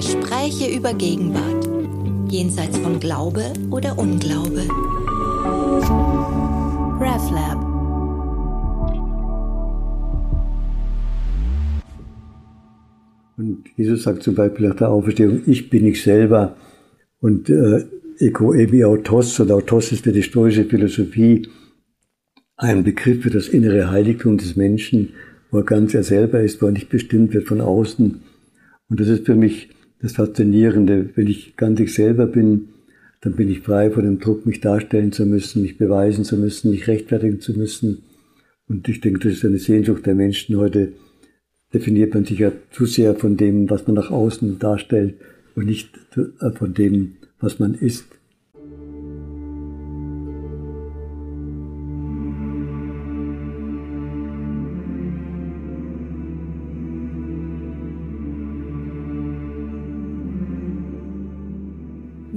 Gespräche über Gegenwart. Jenseits von Glaube oder Unglaube. RefLab. Und Jesus sagt zum Beispiel nach der Auferstehung, ich bin ich selber. Und äh, Ego ebi autos, und autos ist für die stoische Philosophie ein Begriff für das innere Heiligtum des Menschen, wo er ganz er selber ist, wo er nicht bestimmt wird von außen. Und das ist für mich das Faszinierende. Wenn ich ganz ich selber bin, dann bin ich frei von dem Druck, mich darstellen zu müssen, mich beweisen zu müssen, mich rechtfertigen zu müssen. Und ich denke, das ist eine Sehnsucht der Menschen heute. Definiert man sich ja zu sehr von dem, was man nach außen darstellt und nicht äh, von dem, was man ist.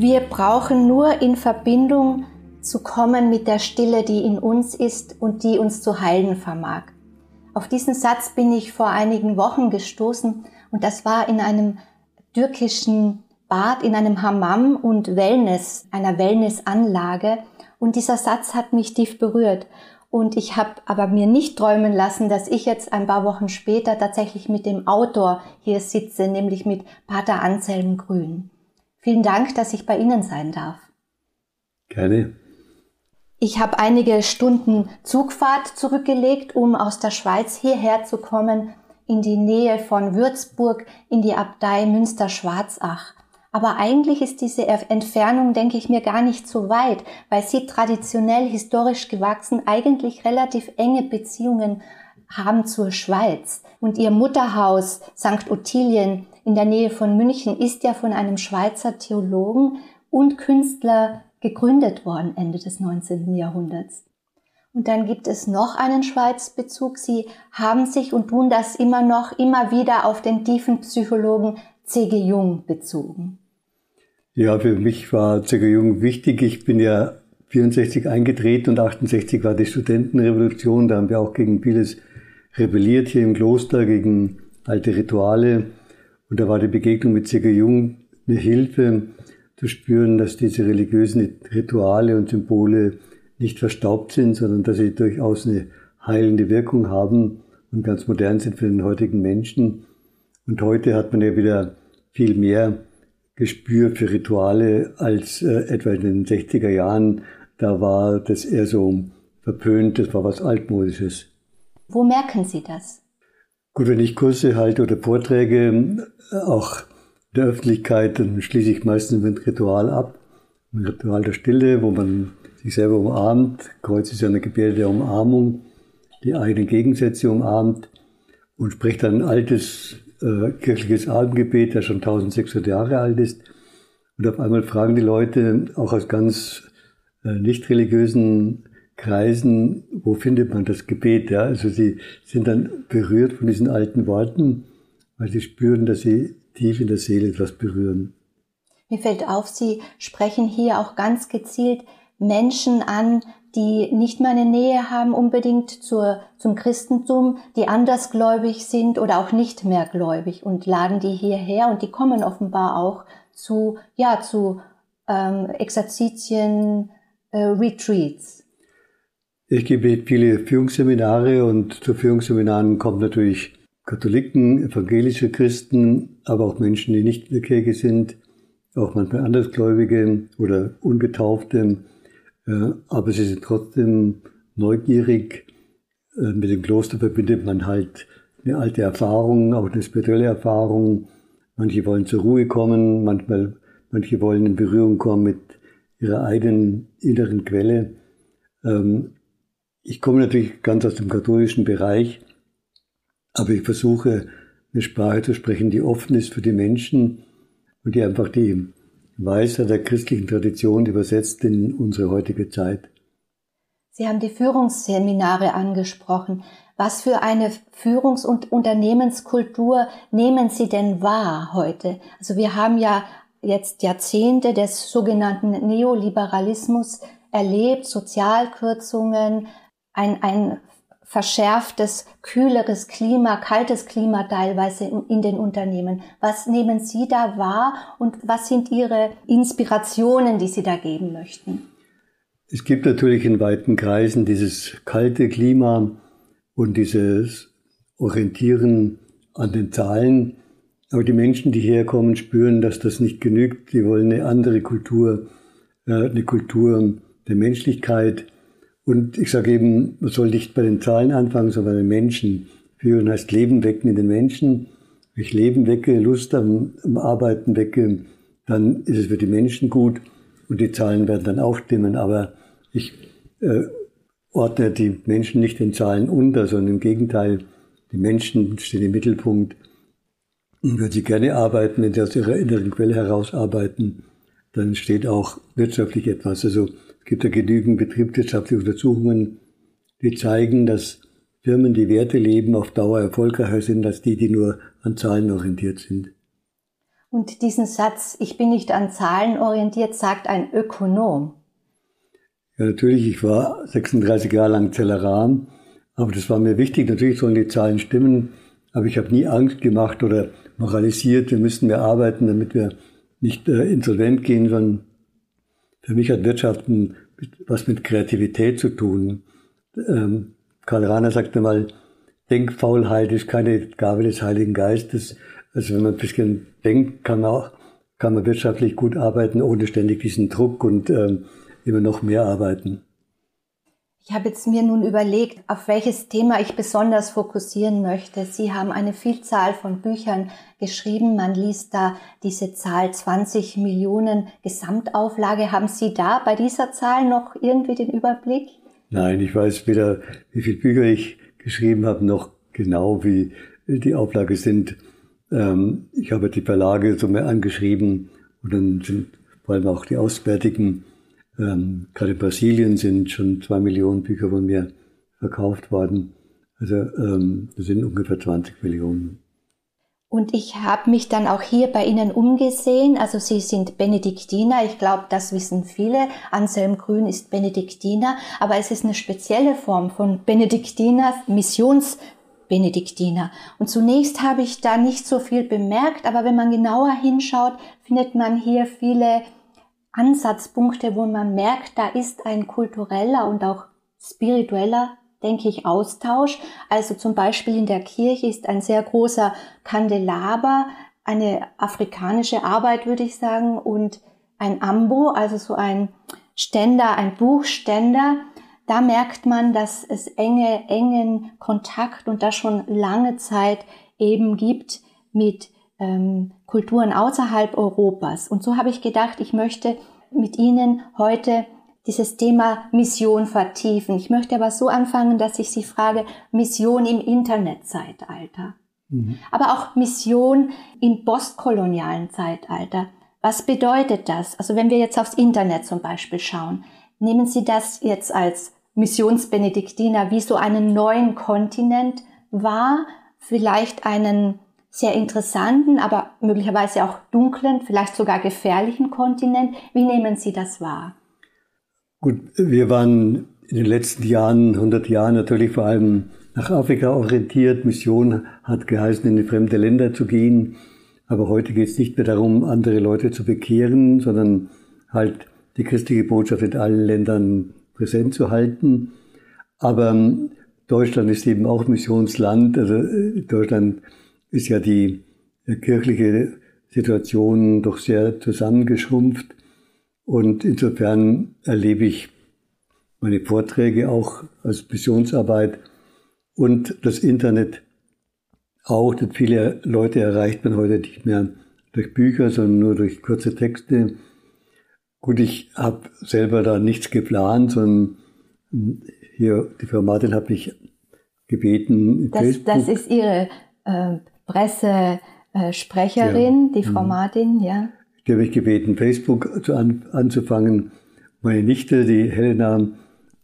Wir brauchen nur in Verbindung zu kommen mit der Stille, die in uns ist und die uns zu heilen vermag. Auf diesen Satz bin ich vor einigen Wochen gestoßen und das war in einem türkischen Bad, in einem Hammam und Wellness, einer Wellnessanlage. Und dieser Satz hat mich tief berührt. Und ich habe aber mir nicht träumen lassen, dass ich jetzt ein paar Wochen später tatsächlich mit dem Autor hier sitze, nämlich mit Pater Anselm Grün. Vielen Dank, dass ich bei Ihnen sein darf. Gerne. Ich habe einige Stunden Zugfahrt zurückgelegt, um aus der Schweiz hierher zu kommen, in die Nähe von Würzburg, in die Abtei Münster-Schwarzach. Aber eigentlich ist diese Entfernung, denke ich mir, gar nicht so weit, weil sie traditionell historisch gewachsen eigentlich relativ enge Beziehungen haben zur Schweiz. Und ihr Mutterhaus St. Ottilien in der Nähe von München ist ja von einem Schweizer Theologen und Künstler gegründet worden Ende des 19. Jahrhunderts. Und dann gibt es noch einen Schweizbezug. Sie haben sich und tun das immer noch immer wieder auf den tiefen Psychologen C.G. Jung bezogen. Ja, für mich war C.G. Jung wichtig. Ich bin ja 64 eingetreten und 68 war die Studentenrevolution. Da haben wir auch gegen vieles rebelliert hier im Kloster, gegen alte Rituale. Und da war die Begegnung mit C.G. Jung eine Hilfe zu spüren, dass diese religiösen Rituale und Symbole nicht verstaubt sind, sondern dass sie durchaus eine heilende Wirkung haben und ganz modern sind für den heutigen Menschen. Und heute hat man ja wieder viel mehr Gespür für Rituale als äh, etwa in den 60er Jahren. Da war das eher so verpönt, das war was Altmodisches. Wo merken Sie das? Gut, wenn ich Kurse halte oder Vorträge, auch der Öffentlichkeit, dann schließe ich meistens mit Ritual ab. Ein Ritual der Stille, wo man sich selber umarmt. Kreuz ist ja eine Gebärde der Umarmung, die eigenen Gegensätze umarmt und spricht dann ein altes äh, kirchliches Abendgebet, das schon 1600 Jahre alt ist. Und auf einmal fragen die Leute, auch aus ganz äh, nicht religiösen Kreisen, wo findet man das Gebet? Ja? Also sie sind dann berührt von diesen alten Worten, weil sie spüren, dass sie tief in der Seele etwas berühren. Mir fällt auf, Sie sprechen hier auch ganz gezielt Menschen an, die nicht mehr eine Nähe haben unbedingt zur, zum Christentum, die andersgläubig sind oder auch nicht mehr gläubig und laden die hierher und die kommen offenbar auch zu, ja, zu ähm, Exerzitien, äh, Retreats. Ich gebe viele Führungsseminare und zu Führungsseminaren kommen natürlich Katholiken, evangelische Christen, aber auch Menschen, die nicht in der Kirche sind, auch manchmal Andersgläubige oder Ungetaufte. Äh, aber sie sind trotzdem neugierig. Äh, mit dem Kloster verbindet man halt eine alte Erfahrung, auch eine spirituelle Erfahrung. Manche wollen zur Ruhe kommen, manchmal, manche wollen in Berührung kommen mit ihrer eigenen inneren Quelle. Ähm, ich komme natürlich ganz aus dem katholischen Bereich, aber ich versuche eine Sprache zu sprechen, die offen ist für die Menschen und die einfach die Weisheit der christlichen Tradition übersetzt in unsere heutige Zeit. Sie haben die Führungsseminare angesprochen. Was für eine Führungs- und Unternehmenskultur nehmen Sie denn wahr heute? Also wir haben ja jetzt Jahrzehnte des sogenannten Neoliberalismus erlebt, Sozialkürzungen, ein, ein verschärftes, kühleres Klima, kaltes Klima teilweise in, in, den Unternehmen. Was nehmen Sie da wahr und was sind Ihre Inspirationen, die Sie da geben möchten? Es gibt natürlich in weiten Kreisen dieses kalte Klima und dieses Orientieren an den Zahlen. Aber die Menschen, die herkommen, spüren, dass das nicht genügt. Die wollen eine andere Kultur, äh, eine Kultur der Menschlichkeit, und ich sage eben, man soll nicht bei den Zahlen anfangen, sondern bei den Menschen. Führen heißt Leben wecken in den Menschen. Wenn ich Leben wecke, Lust am, am Arbeiten wecke, dann ist es für die Menschen gut und die Zahlen werden dann auch stimmen. Aber ich äh, ordne die Menschen nicht den Zahlen unter, sondern im Gegenteil, die Menschen stehen im Mittelpunkt. Und wenn sie gerne arbeiten, wenn sie aus ihrer inneren Quelle heraus arbeiten, dann entsteht auch wirtschaftlich etwas. Also es gibt ja genügend betriebswirtschaftliche Untersuchungen, die zeigen, dass Firmen, die Werte leben, auf Dauer erfolgreicher sind als die, die nur an Zahlen orientiert sind. Und diesen Satz, ich bin nicht an Zahlen orientiert, sagt ein Ökonom. Ja, natürlich, ich war 36 Jahre lang Zellerar, aber das war mir wichtig. Natürlich sollen die Zahlen stimmen, aber ich habe nie Angst gemacht oder moralisiert, wir müssen mehr arbeiten, damit wir nicht äh, insolvent gehen, sondern für mich hat Wirtschaften was mit Kreativität zu tun. Ähm, Karl Rahner sagte mal, Denkfaulheit ist keine Gabe des Heiligen Geistes. Also wenn man ein bisschen denkt, kann man auch, kann man wirtschaftlich gut arbeiten, ohne ständig diesen Druck und ähm, immer noch mehr arbeiten. Ich habe jetzt mir nun überlegt, auf welches Thema ich besonders fokussieren möchte. Sie haben eine Vielzahl von Büchern geschrieben. Man liest da diese Zahl 20 Millionen Gesamtauflage. Haben Sie da bei dieser Zahl noch irgendwie den Überblick? Nein, ich weiß weder, wie viele Bücher ich geschrieben habe, noch genau, wie die Auflage sind. Ähm, ich habe die Verlage so mehr angeschrieben und dann sind vor allem auch die auswärtigen ähm, gerade in Brasilien sind schon zwei Millionen Bücher von mir verkauft worden. Also ähm, das sind ungefähr 20 Millionen. Und ich habe mich dann auch hier bei Ihnen umgesehen. Also Sie sind Benediktiner. Ich glaube, das wissen viele. Anselm Grün ist Benediktiner. Aber es ist eine spezielle Form von Benediktiner, Missionsbenediktiner. Und zunächst habe ich da nicht so viel bemerkt. Aber wenn man genauer hinschaut, findet man hier viele Ansatzpunkte, wo man merkt, da ist ein kultureller und auch spiritueller, denke ich, Austausch. Also zum Beispiel in der Kirche ist ein sehr großer Kandelaber, eine afrikanische Arbeit, würde ich sagen, und ein Ambo, also so ein Ständer, ein Buchständer. Da merkt man, dass es enge, engen Kontakt und das schon lange Zeit eben gibt mit ähm, Kulturen außerhalb Europas. Und so habe ich gedacht, ich möchte mit Ihnen heute dieses Thema Mission vertiefen. Ich möchte aber so anfangen, dass ich Sie frage, Mission im Internetzeitalter, mhm. aber auch Mission im postkolonialen Zeitalter. Was bedeutet das? Also wenn wir jetzt aufs Internet zum Beispiel schauen, nehmen Sie das jetzt als Missionsbenediktiner wie so einen neuen Kontinent wahr, vielleicht einen sehr interessanten, aber möglicherweise auch dunklen, vielleicht sogar gefährlichen Kontinent. Wie nehmen Sie das wahr? Gut, wir waren in den letzten Jahren, 100 Jahren natürlich vor allem nach Afrika orientiert. Mission hat geheißen, in fremde Länder zu gehen. Aber heute geht es nicht mehr darum, andere Leute zu bekehren, sondern halt die christliche Botschaft in allen Ländern präsent zu halten. Aber Deutschland ist eben auch Missionsland. Also äh, Deutschland ist ja die kirchliche Situation doch sehr zusammengeschrumpft. Und insofern erlebe ich meine Vorträge auch als Missionsarbeit und das Internet auch. Denn viele Leute erreicht man heute nicht mehr durch Bücher, sondern nur durch kurze Texte. Gut, ich habe selber da nichts geplant, sondern hier, die Frau Martin hat mich gebeten. Das, das ist Ihre äh, Pressesprecherin, ja. die Frau mhm. Martin, ja. Die habe ich gebeten, Facebook an, anzufangen. Meine Nichte, die Helena,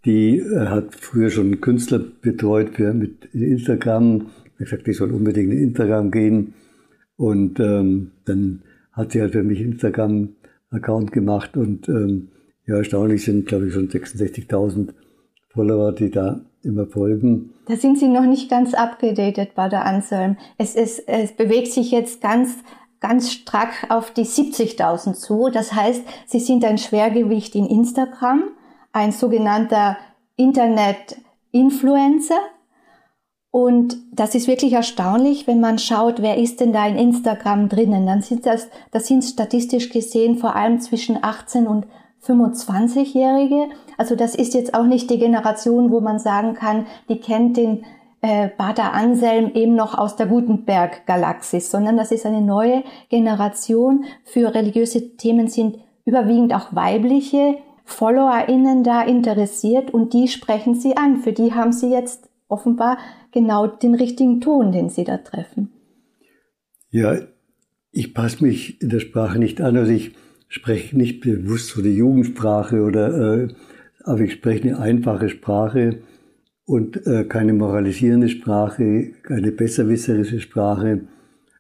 die äh, hat früher schon Künstler betreut für, mit Instagram. Ich gesagt, ich soll unbedingt in Instagram gehen. Und ähm, dann hat sie halt für mich Instagram-Account gemacht. Und ähm, ja, erstaunlich sind, glaube ich, schon 66.000 Follower, die da immer folgen. Da sind Sie noch nicht ganz abgedatet, Bader Anselm. Es, ist, es bewegt sich jetzt ganz, ganz strack auf die 70.000 zu. Das heißt, Sie sind ein Schwergewicht in Instagram, ein sogenannter Internet-Influencer. Und das ist wirklich erstaunlich, wenn man schaut, wer ist denn da in Instagram drinnen. Dann sind das, das sind statistisch gesehen vor allem zwischen 18 und 25-Jährige. Also das ist jetzt auch nicht die Generation, wo man sagen kann, die kennt den äh, Bader Anselm eben noch aus der Gutenberg-Galaxis, sondern das ist eine neue Generation. Für religiöse Themen sind überwiegend auch weibliche FollowerInnen da interessiert und die sprechen sie an. Für die haben sie jetzt offenbar genau den richtigen Ton, den sie da treffen. Ja, ich passe mich in der Sprache nicht an. Also ich spreche nicht bewusst so die Jugendsprache oder, äh, aber ich spreche eine einfache Sprache und äh, keine moralisierende Sprache, keine besserwisserische Sprache,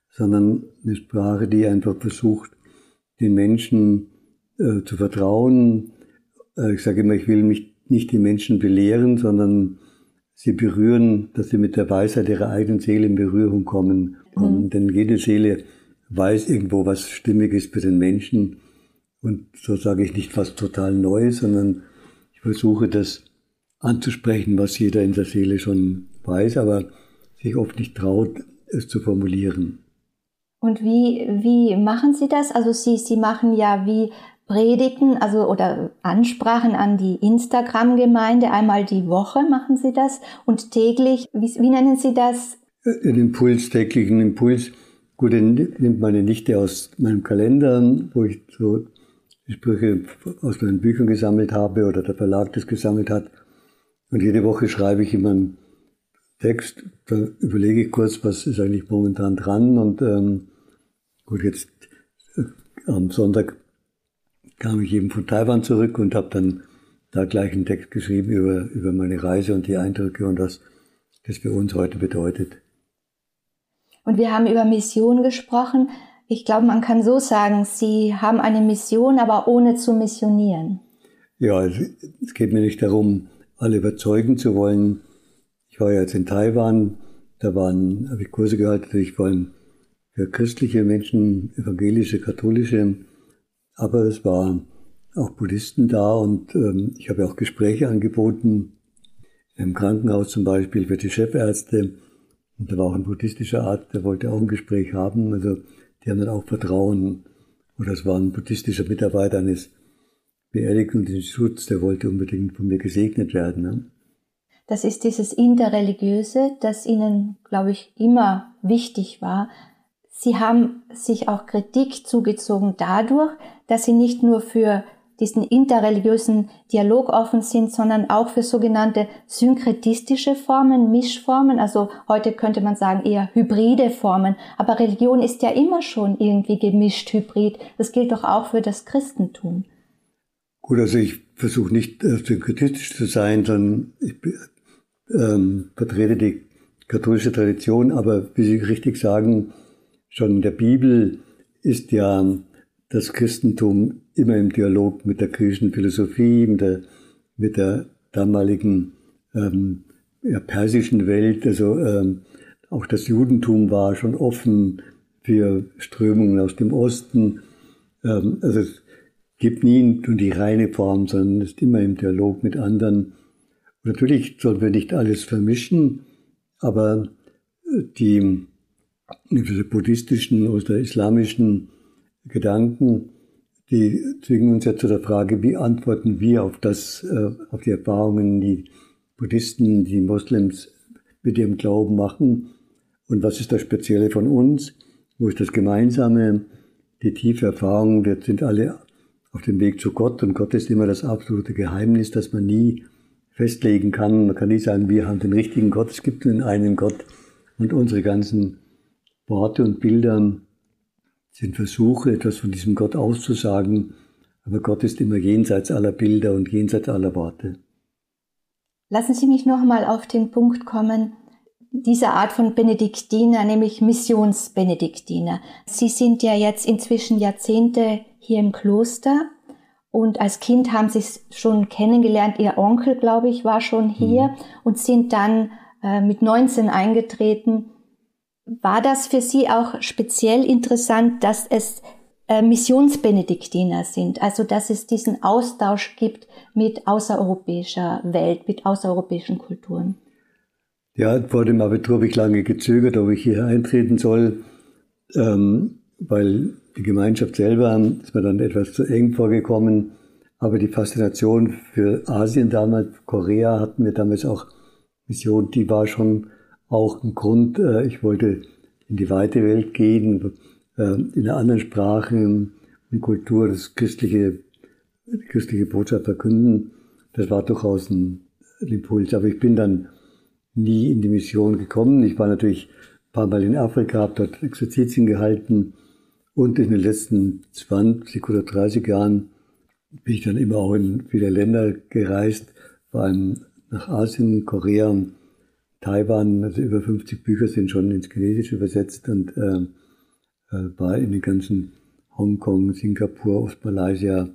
sondern eine Sprache, die einfach versucht, den Menschen äh, zu vertrauen. Äh, ich sage immer, ich will mich nicht die Menschen belehren, sondern sie berühren, dass sie mit der Weisheit ihrer eigenen Seele in Berührung kommen. Mhm. Denn jede Seele weiß irgendwo, was stimmig ist für den Menschen. Und so sage ich nicht was total Neues, sondern ich versuche das anzusprechen, was jeder in der Seele schon weiß, aber sich oft nicht traut, es zu formulieren. Und wie, wie machen Sie das? Also Sie, Sie machen ja wie Predigten, also oder Ansprachen an die Instagram-Gemeinde. Einmal die Woche machen Sie das und täglich, wie, wie nennen Sie das? Den Impuls, täglichen Impuls. Gut, den nimmt meine Nichte aus meinem Kalender, wo ich so die Sprüche aus meinen Büchern gesammelt habe oder der Verlag das gesammelt hat. Und jede Woche schreibe ich immer einen Text, da überlege ich kurz, was ist eigentlich momentan dran. Und ähm, gut, jetzt äh, am Sonntag kam ich eben von Taiwan zurück und habe dann da gleich einen Text geschrieben über, über meine Reise und die Eindrücke und was das für uns heute bedeutet. Und wir haben über Mission gesprochen. Ich glaube, man kann so sagen, Sie haben eine Mission, aber ohne zu missionieren. Ja, es geht mir nicht darum, alle überzeugen zu wollen. Ich war ja jetzt in Taiwan, da waren, habe ich Kurse gehalten, ich vor allem für christliche Menschen, evangelische, katholische, aber es waren auch Buddhisten da und ähm, ich habe auch Gespräche angeboten, im Krankenhaus zum Beispiel für die Chefärzte. Und da war auch ein buddhistischer Arzt, der wollte auch ein Gespräch haben. Also die haben dann auch Vertrauen. Oder es war ein buddhistischer Mitarbeiter eines Beerdigungsinstituts, der wollte unbedingt von mir gesegnet werden. Ne? Das ist dieses Interreligiöse, das Ihnen, glaube ich, immer wichtig war. Sie haben sich auch Kritik zugezogen dadurch, dass Sie nicht nur für diesen interreligiösen Dialog offen sind, sondern auch für sogenannte synkretistische Formen, Mischformen, also heute könnte man sagen eher hybride Formen. Aber Religion ist ja immer schon irgendwie gemischt, hybrid. Das gilt doch auch für das Christentum. Gut, also ich versuche nicht äh, synkretistisch zu sein, sondern ich ähm, vertrete die katholische Tradition, aber wie Sie richtig sagen, schon in der Bibel ist ja das Christentum immer im Dialog mit der griechischen Philosophie, mit der, mit der damaligen ähm, ja, persischen Welt. Also ähm, auch das Judentum war schon offen für Strömungen aus dem Osten. Ähm, also es gibt nie nur die reine Form, sondern ist immer im Dialog mit anderen. Und natürlich sollen wir nicht alles vermischen, aber die, die buddhistischen oder islamischen Gedanken, die zwingen uns ja zu der Frage, wie antworten wir auf das, äh, auf die Erfahrungen, die Buddhisten, die Moslems mit ihrem Glauben machen? Und was ist das Spezielle von uns, wo ist das Gemeinsame, die tiefe Erfahrung, wir sind alle auf dem Weg zu Gott und Gott ist immer das absolute Geheimnis, das man nie festlegen kann. Man kann nie sagen, wir haben den richtigen Gott, es gibt nur einen Gott und unsere ganzen Worte und Bilder sind Versuche, etwas von diesem Gott auszusagen, aber Gott ist immer jenseits aller Bilder und jenseits aller Worte. Lassen Sie mich nochmal auf den Punkt kommen, dieser Art von Benediktiner, nämlich Missionsbenediktiner. Sie sind ja jetzt inzwischen Jahrzehnte hier im Kloster Und als Kind haben sie es schon kennengelernt. Ihr Onkel, glaube ich, war schon hier mhm. und sind dann äh, mit 19 eingetreten. War das für Sie auch speziell interessant, dass es äh, Missionsbenediktiner sind, also dass es diesen Austausch gibt mit außereuropäischer Welt, mit außereuropäischen Kulturen? Ja, vor dem Abitur habe ich lange gezögert, ob ich hier eintreten soll, ähm, weil die Gemeinschaft selber ist mir dann etwas zu eng vorgekommen. Aber die Faszination für Asien damals, Korea hatten wir damals auch Mission, die war schon auch ein Grund. Äh, ich wollte in die weite Welt gehen, äh, in einer anderen Sprache und Kultur das christliche, die christliche Botschaft verkünden. Das war durchaus ein Impuls. Aber ich bin dann nie in die Mission gekommen. Ich war natürlich ein paar Mal in Afrika, habe dort Exerzitien gehalten und in den letzten 20 oder 30 Jahren bin ich dann immer auch in viele Länder gereist, vor allem nach Asien, Korea, Taiwan. Also über 50 Bücher sind schon ins Chinesische übersetzt und äh, äh, war in den ganzen Hongkong, Singapur, Ostmalaysia,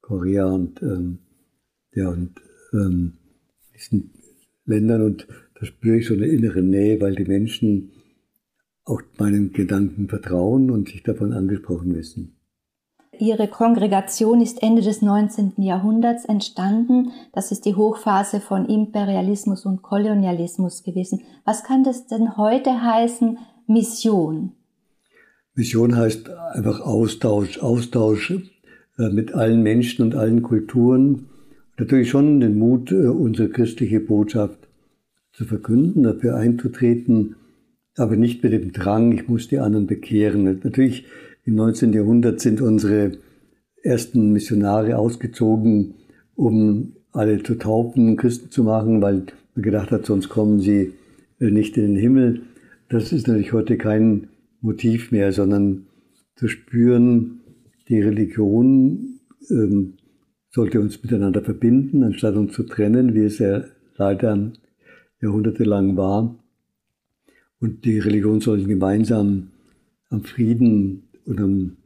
Korea und, ähm, ja, und ähm, diesen Ländern und da spüre ich so eine innere Nähe, weil die Menschen auch meinen Gedanken vertrauen und sich davon angesprochen wissen. Ihre Kongregation ist Ende des 19. Jahrhunderts entstanden. Das ist die Hochphase von Imperialismus und Kolonialismus gewesen. Was kann das denn heute heißen, Mission? Mission heißt einfach Austausch, Austausch äh, mit allen Menschen und allen Kulturen. Natürlich schon den Mut, äh, unsere christliche Botschaft zu verkünden, dafür einzutreten, aber nicht mit dem Drang, ich muss die anderen bekehren. Natürlich im 19. Jahrhundert sind unsere ersten Missionare ausgezogen, um alle zu taufen, Christen zu machen, weil man gedacht hat, sonst kommen sie äh, nicht in den Himmel. Das ist natürlich heute kein Motiv mehr, sondern zu spüren, die Religion ähm, sollte uns miteinander verbinden, anstatt uns zu trennen, wie es ja leider jahrhundertelang war. Und die Religion soll gemeinsam am Frieden und am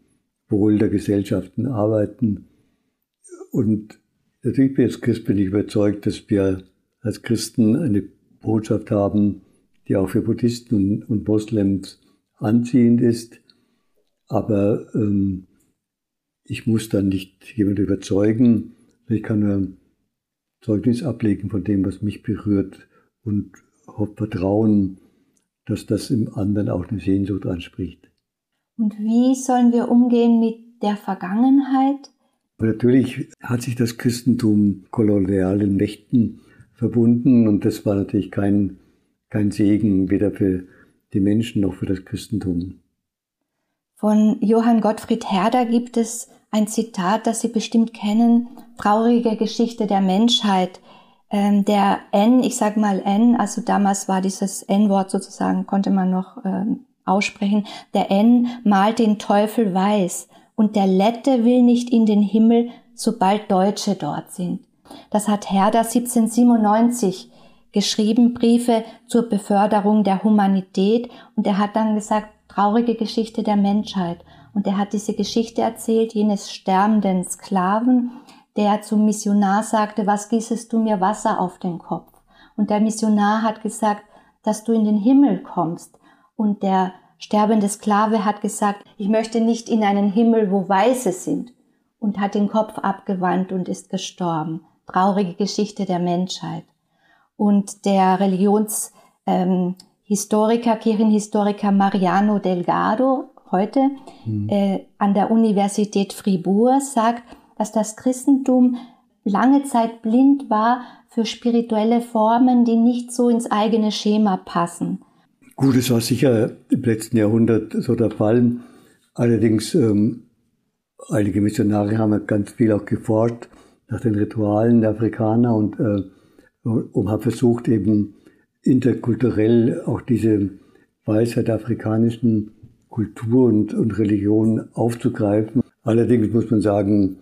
Wohl der Gesellschaften arbeiten. Und natürlich bin ich als Christ bin ich überzeugt, dass wir als Christen eine Botschaft haben, die auch für Buddhisten und, Moslems anziehend ist, aber ähm, ich muss dann nicht jemand überzeugen, ich kann nur Zeugnis ablegen von dem, was mich berührt und vertrauen, dass das im anderen auch eine Sehnsucht anspricht. Und wie sollen wir umgehen mit der Vergangenheit? Natürlich hat sich das Christentum kolonialen Mächten verbunden und das war natürlich kein, kein Segen, weder für die Menschen noch für das Christentum. Von Johann Gottfried Herder gibt es ein Zitat, das Sie bestimmt kennen, traurige Geschichte der Menschheit. Ähm, der N, ich sage mal N, also damals war dieses N-Wort sozusagen, konnte man noch ähm, aussprechen, der N malt den Teufel weiß und der Lette will nicht in den Himmel, sobald Deutsche dort sind. Das hat Herder 1797 geschrieben, Briefe zur Beförderung der Humanität und er hat dann gesagt, traurige Geschichte der Menschheit. Und er hat diese Geschichte erzählt, jenes sterbenden Sklaven, der zum Missionar sagte, was gießest du mir Wasser auf den Kopf? Und der Missionar hat gesagt, dass du in den Himmel kommst. Und der sterbende Sklave hat gesagt, ich möchte nicht in einen Himmel, wo Weiße sind. Und hat den Kopf abgewandt und ist gestorben. Traurige Geschichte der Menschheit und der Religionshistoriker, ähm, Kirchenhistoriker Mariano Delgado heute mhm. äh, an der Universität Fribourg sagt, dass das Christentum lange Zeit blind war für spirituelle Formen, die nicht so ins eigene Schema passen. Gut, es war sicher im letzten Jahrhundert so der Fall. Allerdings, ähm, einige Missionare haben ganz viel auch geforscht nach den Ritualen der Afrikaner und äh, und habe versucht, eben interkulturell auch diese Weisheit der afrikanischen Kultur und, und Religion aufzugreifen. Allerdings muss man sagen,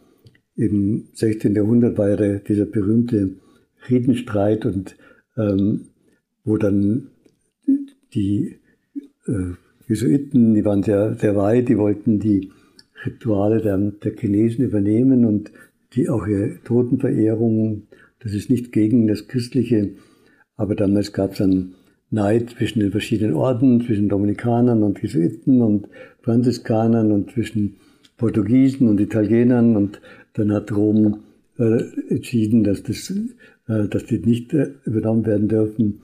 im 16. Jahrhundert war ja dieser berühmte Friedenstreit und ähm, wo dann die äh, Jesuiten, die waren sehr, sehr weit, die wollten die Rituale der, der Chinesen übernehmen und die auch ihre Totenverehrung, das ist nicht gegen das Christliche, aber damals gab es dann Neid zwischen den verschiedenen Orden, zwischen Dominikanern und Jesuiten und Franziskanern und zwischen Portugiesen und Italienern und dann hat Rom äh, entschieden, dass, das, äh, dass die nicht äh, übernommen werden dürfen.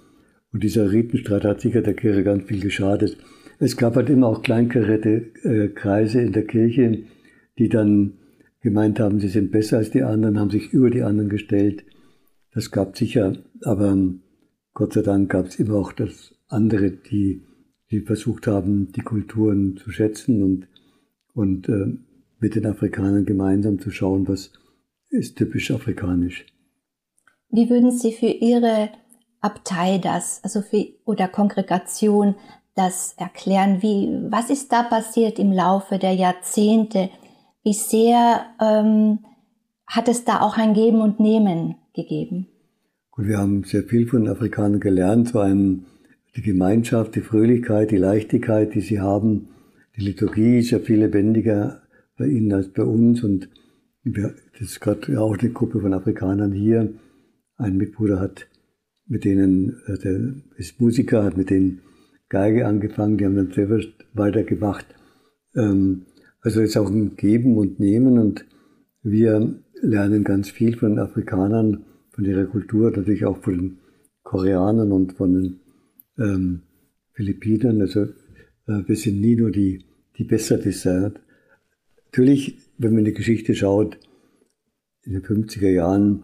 Und dieser Ritenstreit hat sicher der Kirche ganz viel geschadet. Es gab halt immer auch kleinkarierte äh, Kreise in der Kirche, die dann gemeint haben, sie sind besser als die anderen, haben sich über die anderen gestellt. Das gab sicher, aber Gott sei Dank gab es immer auch das andere, die, die versucht haben, die Kulturen zu schätzen und, und äh, mit den Afrikanern gemeinsam zu schauen, was ist typisch afrikanisch. Wie würden Sie für Ihre Abtei das, also für, oder Kongregation das erklären? Wie, was ist da passiert im Laufe der Jahrzehnte? Wie sehr ähm, hat es da auch ein Geben und Nehmen gegeben? Gut, wir haben sehr viel von Afrikanern gelernt, vor allem die Gemeinschaft, die Fröhlichkeit, die Leichtigkeit, die sie haben. Die Liturgie ist ja viel lebendiger bei ihnen als bei uns und das ist gerade auch eine Gruppe von Afrikanern hier. Ein Mitbruder hat mit denen, äh, der ist Musiker, hat mit denen Geige angefangen, die haben dann selber weitergemacht. Ähm, also es ist auch ein Geben und Nehmen und wir lernen ganz viel von Afrikanern, von ihrer Kultur, natürlich auch von den Koreanern und von den ähm, Philippinern. Also äh, wir sind nie nur die, die Besserwisser. Natürlich, wenn man in die Geschichte schaut, in den 50er Jahren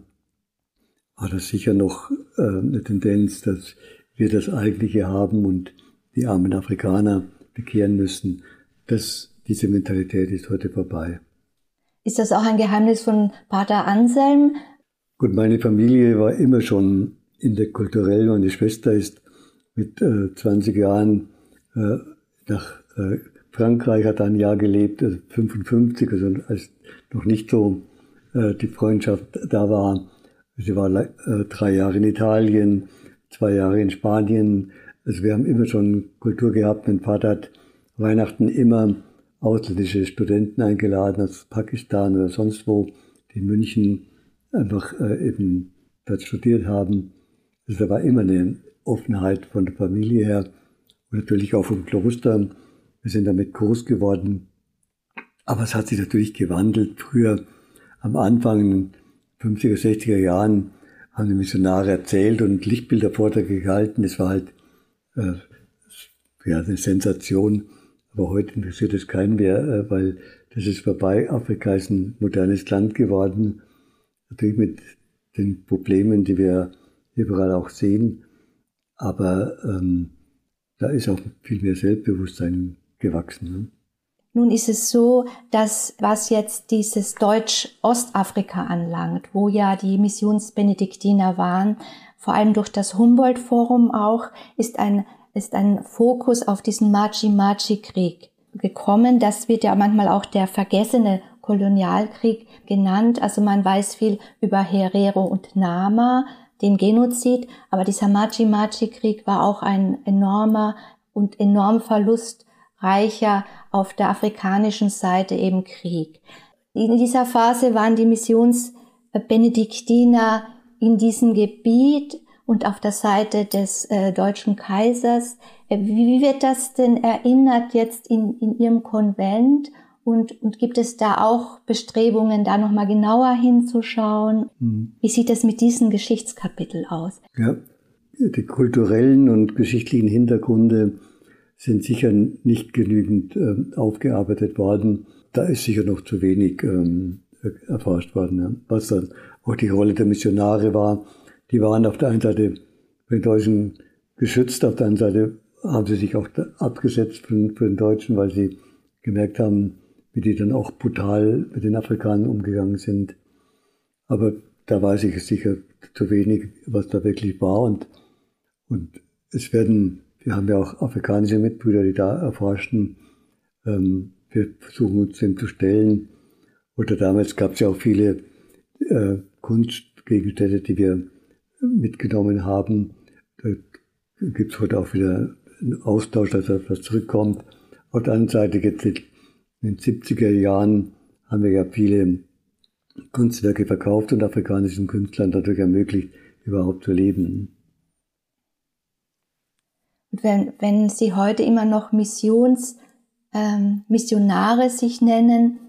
war das sicher noch äh, eine Tendenz, dass wir das Eigentliche haben und die armen Afrikaner bekehren müssen. Das, diese Mentalität ist heute vorbei. Ist das auch ein Geheimnis von Pater Anselm? Gut, meine Familie war immer schon interkulturell. Meine Schwester ist mit äh, 20 Jahren äh, nach äh, Frankreich, hat ein Jahr gelebt, also 55, also als noch nicht so äh, die Freundschaft da war. Sie war äh, drei Jahre in Italien, zwei Jahre in Spanien. Also wir haben immer schon Kultur gehabt. Mein Vater hat Weihnachten immer ausländische Studenten eingeladen aus Pakistan oder sonst wo, die in München einfach äh, eben dort studiert haben. Also da war immer eine Offenheit von der Familie her und natürlich auch vom Kloster. Wir sind damit groß geworden. Aber es hat sich natürlich gewandelt. Früher, am Anfang, 50er, 60er Jahren, haben die Missionare erzählt und Lichtbildervorträge gehalten. Das war halt äh, ja, eine Sensation. Aber heute interessiert es keinen mehr, äh, weil das ist vorbei. Afrika ist ein modernes Land geworden natürlich mit den Problemen, die wir überall auch sehen, aber ähm, da ist auch viel mehr Selbstbewusstsein gewachsen. Ne? Nun ist es so, dass was jetzt dieses Deutsch-Ostafrika anlangt, wo ja die Missionsbenediktiner waren, vor allem durch das Humboldt-Forum auch, ist ein, ist ein Fokus auf diesen Machi-Machi-Krieg gekommen. Das wird ja manchmal auch der vergessene Kolonialkrieg genannt. Also man weiß viel über Herero und Nama, den Genozid, aber dieser Machi-Machi-Krieg war auch ein enormer und enorm verlustreicher auf der afrikanischen Seite eben Krieg. In dieser Phase waren die Missionsbenediktiner in diesem Gebiet und auf der Seite des äh, deutschen Kaisers. Äh, wie wird das denn erinnert jetzt in, in Ihrem Konvent und, und gibt es da auch Bestrebungen, da nochmal genauer hinzuschauen? Mhm. Wie sieht es mit diesem Geschichtskapitel aus? Ja, die kulturellen und geschichtlichen Hintergründe sind sicher nicht genügend äh, aufgearbeitet worden. Da ist sicher noch zu wenig ähm, erforscht worden. Ja. Was dann auch die Rolle der Missionare war. Die waren auf der einen Seite für den Deutschen geschützt, auf der anderen Seite haben sie sich auch abgesetzt für, für den Deutschen, weil sie gemerkt haben, wie die dann auch brutal mit den Afrikanern umgegangen sind. Aber da weiß ich sicher zu wenig, was da wirklich war. Und, und es werden, wir haben ja auch afrikanische Mitbrüder, die da erforschen. Ähm, wir versuchen uns dem zu stellen. Oder damals gab es ja auch viele äh, Kunstgegenstände, die wir mitgenommen haben. Da gibt es heute auch wieder einen Austausch, dass etwas zurückkommt. Auf der anderen Seite gibt es in den 70er Jahren haben wir ja viele Kunstwerke verkauft und afrikanischen Künstlern dadurch ermöglicht, überhaupt zu leben. Und wenn, wenn Sie heute immer noch Missions, ähm, Missionare sich nennen,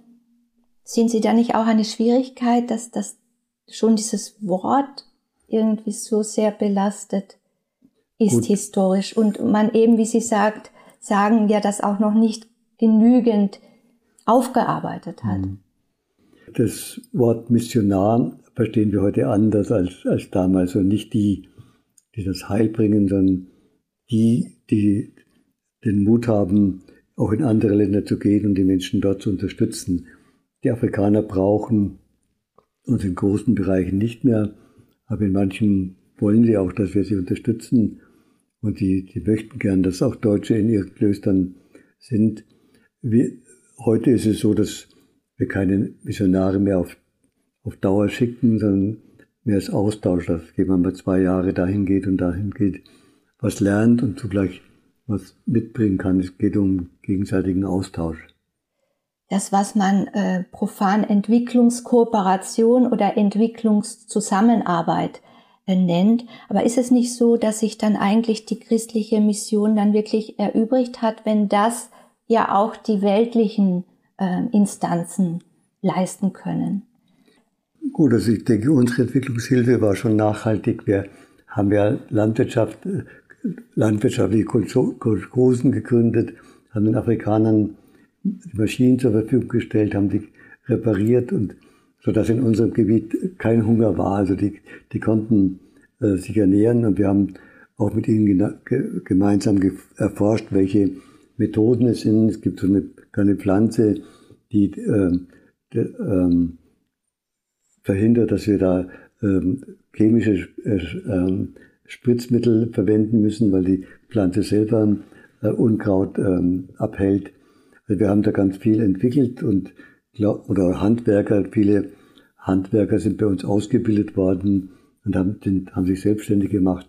sehen Sie da nicht auch eine Schwierigkeit, dass das schon dieses Wort irgendwie so sehr belastet ist Gut. historisch und man eben, wie Sie sagt, sagen ja, das auch noch nicht genügend aufgearbeitet hat. Hm. Das Wort Missionar verstehen wir heute anders als, als damals und nicht die, die das Heil bringen, sondern die, die den Mut haben, auch in andere Länder zu gehen und die Menschen dort zu unterstützen. Die Afrikaner brauchen uns in großen Bereichen nicht mehr, aber in manchen wollen sie auch, dass wir sie unterstützen und die, die möchten gern, dass auch Deutsche in ihren Klöstern sind. Wir, heute ist es so, dass wir keine Missionare mehr auf, auf Dauer schicken, sondern mehr als Austausch, dass jemand mal zwei Jahre dahin geht und dahin geht, was lernt und zugleich was mitbringen kann. Es geht um gegenseitigen Austausch. Das, was man äh, profan Entwicklungskooperation oder Entwicklungszusammenarbeit äh, nennt. Aber ist es nicht so, dass sich dann eigentlich die christliche Mission dann wirklich erübrigt hat, wenn das ja auch die weltlichen äh, Instanzen leisten können? Gut, also ich denke, unsere Entwicklungshilfe war schon nachhaltig. Wir haben ja Landwirtschaft, äh, landwirtschaftliche Kolchosen gegründet, haben den Afrikanern die Maschinen zur Verfügung gestellt, haben die repariert und so dass in unserem Gebiet kein Hunger war. Also die, die konnten äh, sich ernähren und wir haben auch mit ihnen gemeinsam erforscht, welche Methoden es sind. Es gibt so eine kleine Pflanze, die, äh, die äh, verhindert, dass wir da ähm, chemische äh, Spritzmittel verwenden müssen, weil die Pflanze selber äh, Unkraut ähm, abhält. Also wir haben da ganz viel entwickelt und oder Handwerker, viele Handwerker sind bei uns ausgebildet worden und haben, sind, haben sich selbstständig gemacht.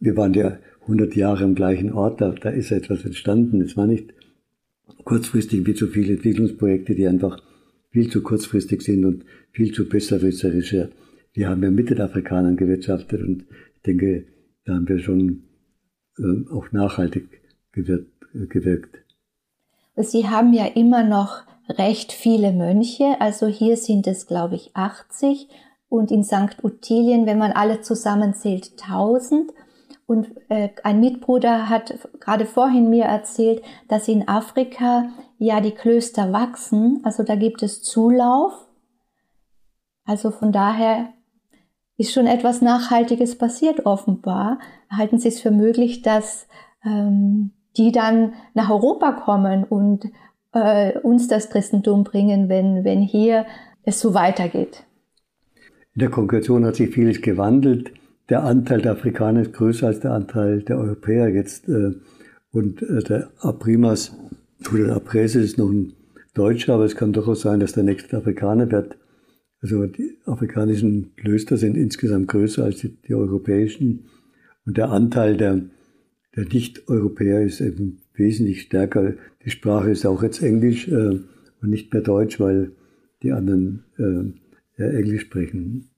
Wir waren ja 100 Jahre am gleichen Ort, da, da ist etwas entstanden. Es war nicht kurzfristig wie zu viele Entwicklungsprojekte, die einfach viel zu kurzfristig sind und viel zu besserwisserische. Wir haben ja mit den Afrikanern gewirtschaftet und ich denke, da haben wir schon äh, auch nachhaltig gewirkt, gewirkt. Sie haben ja immer noch recht viele Mönche. Also hier sind es, glaube ich, 80 und in St. Uttilien, wenn man alle zusammenzählt, 1000. Und äh, ein Mitbruder hat gerade vorhin mir erzählt, dass in Afrika ja die Klöster wachsen. Also da gibt es Zulauf. Also von daher ist schon etwas Nachhaltiges passiert offenbar. Halten Sie es für möglich, dass ähm, die dann nach Europa kommen und äh, uns das Christentum bringen, wenn, wenn hier es so weitergeht. In der Kongregation hat sich vieles gewandelt. Der Anteil der Afrikaner ist größer als der Anteil der Europäer jetzt. Äh, und äh, der Aprimas oder der Aprese ist noch ein Deutscher, aber es kann durchaus sein, dass der nächste Afrikaner wird. Also die afrikanischen Klöster sind insgesamt größer als die, die europäischen. Und der Anteil der, der Nicht-Europäer ist eben wesentlich stärker. Die Sprache ist auch jetzt Englisch äh, und nicht mehr Deutsch, weil die anderen äh, Englisch sprechen.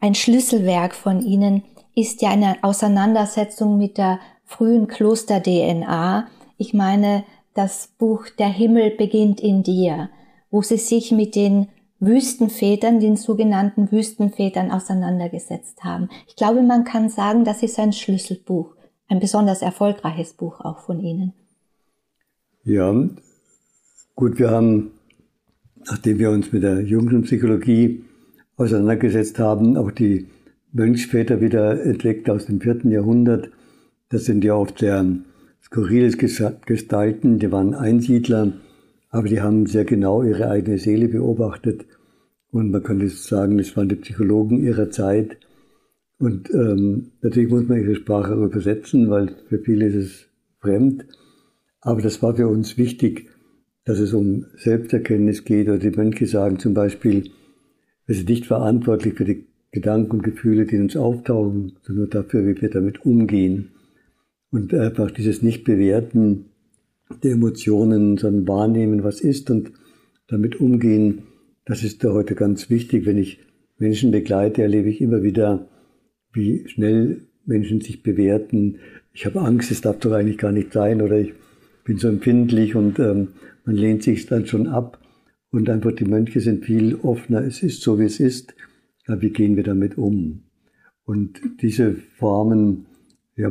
Ein Schlüsselwerk von Ihnen ist ja eine Auseinandersetzung mit der frühen Kloster-DNA. Ich meine, das Buch Der Himmel beginnt in dir, wo Sie sich mit den Wüstenvätern, den sogenannten Wüstenvätern auseinandergesetzt haben. Ich glaube, man kann sagen, das ist ein Schlüsselbuch ein besonders erfolgreiches Buch auch von Ihnen. Ja, gut, wir haben, nachdem wir uns mit der Jugendpsychologie auseinandergesetzt haben, auch die Mönchsväter wieder entdeckt aus dem vierten Jahrhundert. Das sind ja oft sehr skurriles Gestalten, die waren Einsiedler, aber die haben sehr genau ihre eigene Seele beobachtet. Und man könnte sagen, es waren die Psychologen ihrer Zeit. Und ähm, natürlich muss man ihre Sprache übersetzen, weil für viele ist es fremd. Aber das war für uns wichtig, dass es um Selbsterkenntnis geht. Oder die Mönche sagen zum Beispiel, wir sind nicht verantwortlich für die Gedanken und Gefühle, die uns auftauchen, sondern dafür, wie wir damit umgehen. Und einfach dieses Nicht-Bewerten der Emotionen, sondern wahrnehmen, was ist und damit umgehen, das ist da heute ganz wichtig. Wenn ich Menschen begleite, erlebe ich immer wieder, wie schnell Menschen sich bewerten. Ich habe Angst, es darf doch eigentlich gar nicht sein oder ich bin so empfindlich und ähm, man lehnt sich dann schon ab. Und einfach die Mönche sind viel offener. Es ist so, wie es ist. Ja, wie gehen wir damit um? Und diese Formen ja,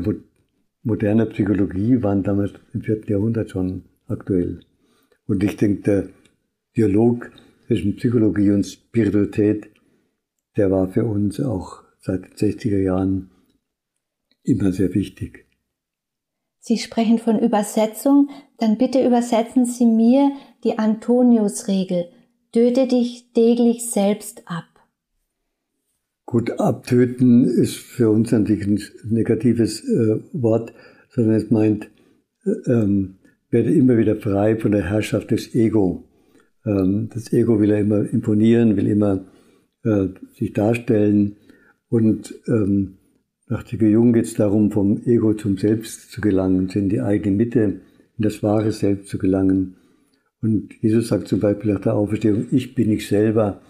moderner Psychologie waren damals im vierten Jahrhundert schon aktuell. Und ich denke, der Dialog zwischen Psychologie und Spiritualität, der war für uns auch seit den 60er Jahren immer sehr wichtig. Sie sprechen von Übersetzung, dann bitte übersetzen Sie mir die Antonius-Regel. Töte dich täglich selbst ab. Gut, abtöten ist für uns natürlich ein negatives äh, Wort, sondern es meint, äh, ähm, werde immer wieder frei von der Herrschaft des Ego. Ähm, das Ego will ja immer imponieren, will immer äh, sich darstellen. Und ähm, nach Ziggy Jung geht es darum, vom Ego zum Selbst zu gelangen, in die eigene Mitte, in das wahre Selbst zu gelangen. Und Jesus sagt zum Beispiel nach der Auferstehung, ich bin ich selber.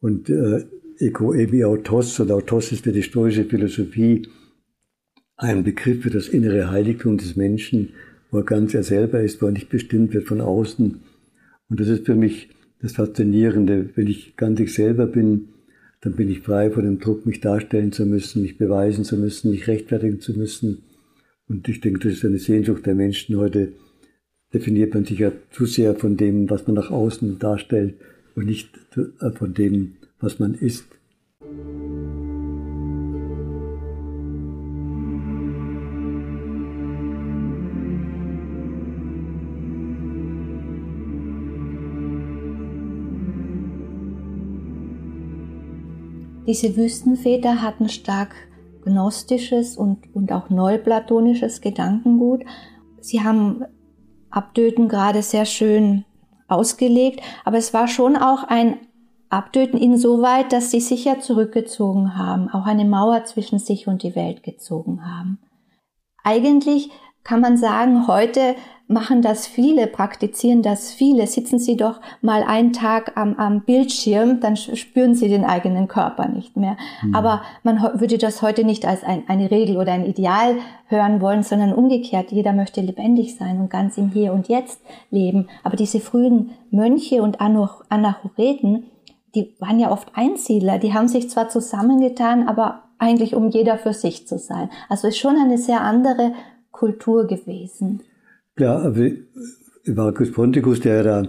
Und äh, Ego ebi autos, oder autos ist für die stoische Philosophie ein Begriff für das innere Heiligtum des Menschen, wo er ganz er selber ist, wo er nicht bestimmt wird von außen. Und das ist für mich das Faszinierende. Wenn ich ganz ich selber bin, dann bin ich frei von dem Druck, mich darstellen zu müssen, mich beweisen zu müssen, mich rechtfertigen zu müssen. Und ich denke, das ist eine Sehnsucht der Menschen heute. Definiert man sich ja zu sehr von dem, was man nach außen darstellt und nicht von dem, was man ist. Diese Wüstenväter hatten stark gnostisches und, und auch neuplatonisches Gedankengut. Sie haben Abtöten gerade sehr schön ausgelegt, aber es war schon auch ein Abtöten insoweit, dass sie sich ja zurückgezogen haben, auch eine Mauer zwischen sich und die Welt gezogen haben. Eigentlich kann man sagen, heute machen das viele, praktizieren das viele. Sitzen Sie doch mal einen Tag am, am Bildschirm, dann spüren Sie den eigenen Körper nicht mehr. Mhm. Aber man würde das heute nicht als ein, eine Regel oder ein Ideal hören wollen, sondern umgekehrt. Jeder möchte lebendig sein und ganz im Hier und Jetzt leben. Aber diese frühen Mönche und Anachoreten, die waren ja oft Einsiedler. Die haben sich zwar zusammengetan, aber eigentlich um jeder für sich zu sein. Also ist schon eine sehr andere Kultur gewesen. Ja, Markus Ponticus, der da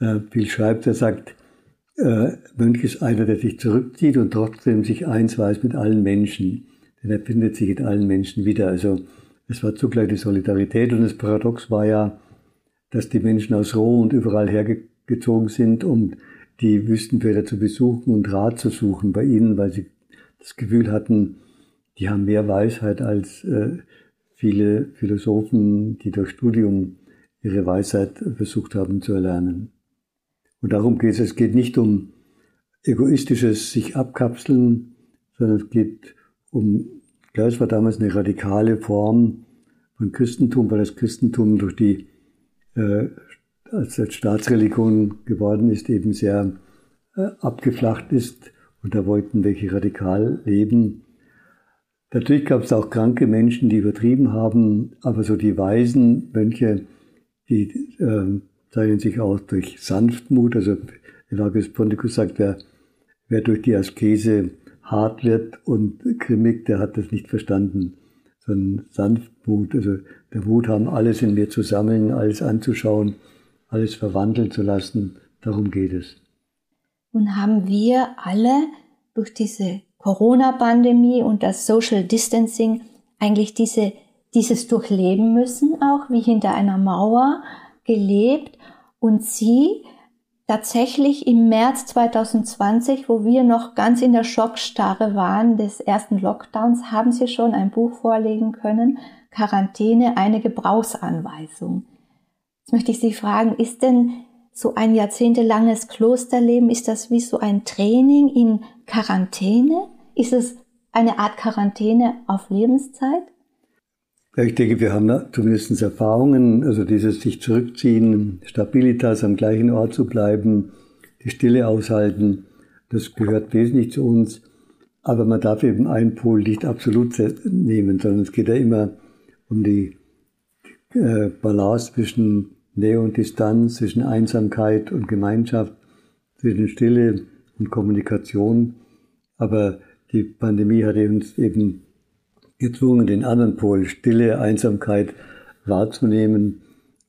äh, viel schreibt, der sagt, äh, Mönch ist einer, der sich zurückzieht und trotzdem sich eins weiß mit allen Menschen. Denn er findet sich in allen Menschen wieder. Also es war zugleich die Solidarität und das Paradox war ja, dass die Menschen aus Rom und überall hergezogen sind, um die Wüstenfelder zu besuchen und Rat zu suchen bei ihnen, weil sie das Gefühl hatten, die haben mehr Weisheit als äh, viele Philosophen, die durch Studium ihre Weisheit versucht haben zu erlernen. Und darum geht es. Es geht nicht um egoistisches sich abkapseln, sondern es geht um, klar, es war damals eine radikale Form von Christentum, weil das Christentum durch die, äh, als Staatsreligion geworden ist, eben sehr äh, abgeflacht ist. Und da wollten welche radikal leben. Natürlich gab es auch kranke Menschen, die übertrieben haben, aber so die weisen Mönche, die äh, zeichnen sich aus durch Sanftmut. Also Evagrius Ponticus sagt, wer, wer durch die Askese hart wird und grimmig, der hat das nicht verstanden. Sondern Sanftmut, also der Mut haben, alles in mir zu sammeln, alles anzuschauen, alles verwandeln zu lassen. Darum geht es. Nun haben wir alle durch diese Corona-Pandemie und das Social Distancing eigentlich diese, dieses durchleben müssen, auch wie hinter einer Mauer gelebt. Und Sie tatsächlich im März 2020, wo wir noch ganz in der Schockstarre waren des ersten Lockdowns, haben Sie schon ein Buch vorlegen können, Quarantäne, eine Gebrauchsanweisung. Jetzt möchte ich Sie fragen, ist denn so ein jahrzehntelanges Klosterleben, ist das wie so ein Training in Quarantäne? Ist es eine Art Quarantäne auf Lebenszeit? Ich denke, wir haben zumindest Erfahrungen, also dieses sich zurückziehen, Stabilitas am gleichen Ort zu bleiben, die Stille aushalten. Das gehört wesentlich zu uns. Aber man darf eben einen Pol nicht absolut nehmen, sondern es geht ja immer um die äh, Balance zwischen Nähe und Distanz, zwischen Einsamkeit und Gemeinschaft, zwischen Stille und Kommunikation. Aber die Pandemie hat uns eben gezwungen, den anderen Pol, Stille, Einsamkeit wahrzunehmen.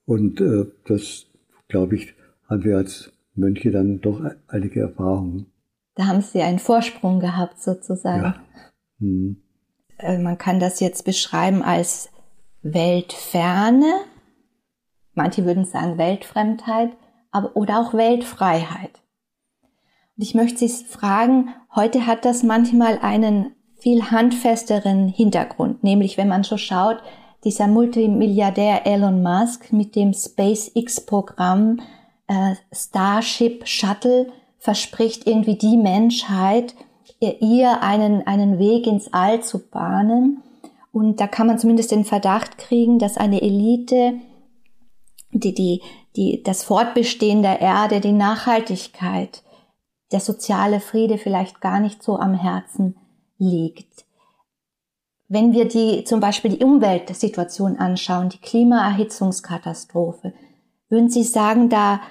Und äh, das, glaube ich, haben wir als Mönche dann doch einige Erfahrungen. Da haben Sie einen Vorsprung gehabt sozusagen. Ja. Hm. Man kann das jetzt beschreiben als Weltferne. Manche würden sagen Weltfremdheit, aber, oder auch Weltfreiheit. Und ich möchte Sie fragen, heute hat das manchmal einen viel handfesteren Hintergrund, nämlich wenn man so schaut, dieser Multimilliardär Elon Musk mit dem SpaceX-Programm äh, Starship Shuttle verspricht irgendwie die Menschheit, ihr einen, einen Weg ins All zu bahnen. Und da kann man zumindest den Verdacht kriegen, dass eine Elite, die, die, die, das Fortbestehen der Erde, die Nachhaltigkeit, der soziale Friede vielleicht gar nicht so am Herzen liegt. Wenn wir die, zum Beispiel die Umweltsituation anschauen, die Klimaerhitzungskatastrophe, würden Sie sagen, da